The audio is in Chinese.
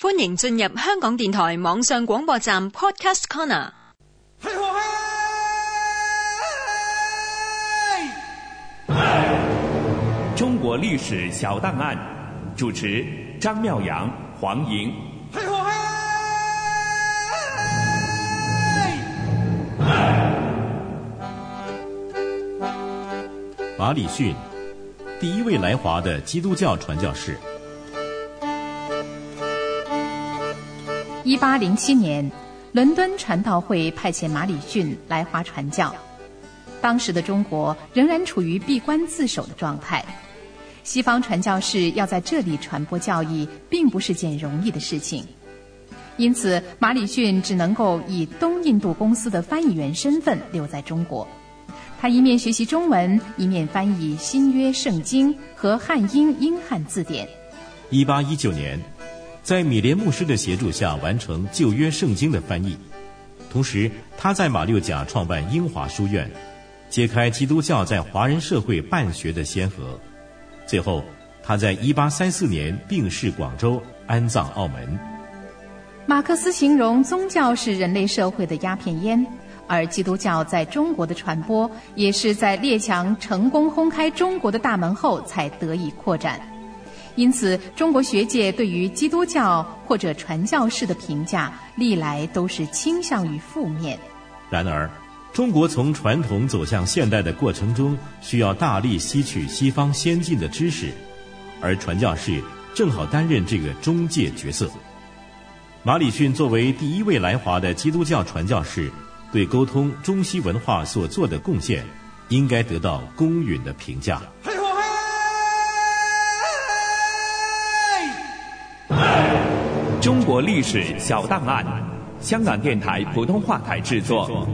欢迎进入香港电台网上广播站 Podcast Corner。中国历史小档案，主持张妙阳、黄莹。马礼逊，第一位来华的基督教传教士。一八零七年，伦敦传道会派遣马里逊来华传教。当时的中国仍然处于闭关自守的状态，西方传教士要在这里传播教义，并不是件容易的事情。因此，马里逊只能够以东印度公司的翻译员身份留在中国。他一面学习中文，一面翻译新约圣经和汉英英汉字典。一八一九年，在米连牧师的协助下，完成旧约圣经的翻译。同时，他在马六甲创办英华书院，揭开基督教在华人社会办学的先河。最后，他在一八三四年病逝广州，安葬澳门。马克思形容宗教是人类社会的鸦片烟。而基督教在中国的传播，也是在列强成功轰开中国的大门后才得以扩展。因此，中国学界对于基督教或者传教士的评价，历来都是倾向于负面。然而，中国从传统走向现代的过程中，需要大力吸取西方先进的知识，而传教士正好担任这个中介角色。马礼逊作为第一位来华的基督教传教士。对沟通中西文化所做的贡献，应该得到公允的评价。中国历史小档案，香港电台普通话台制作。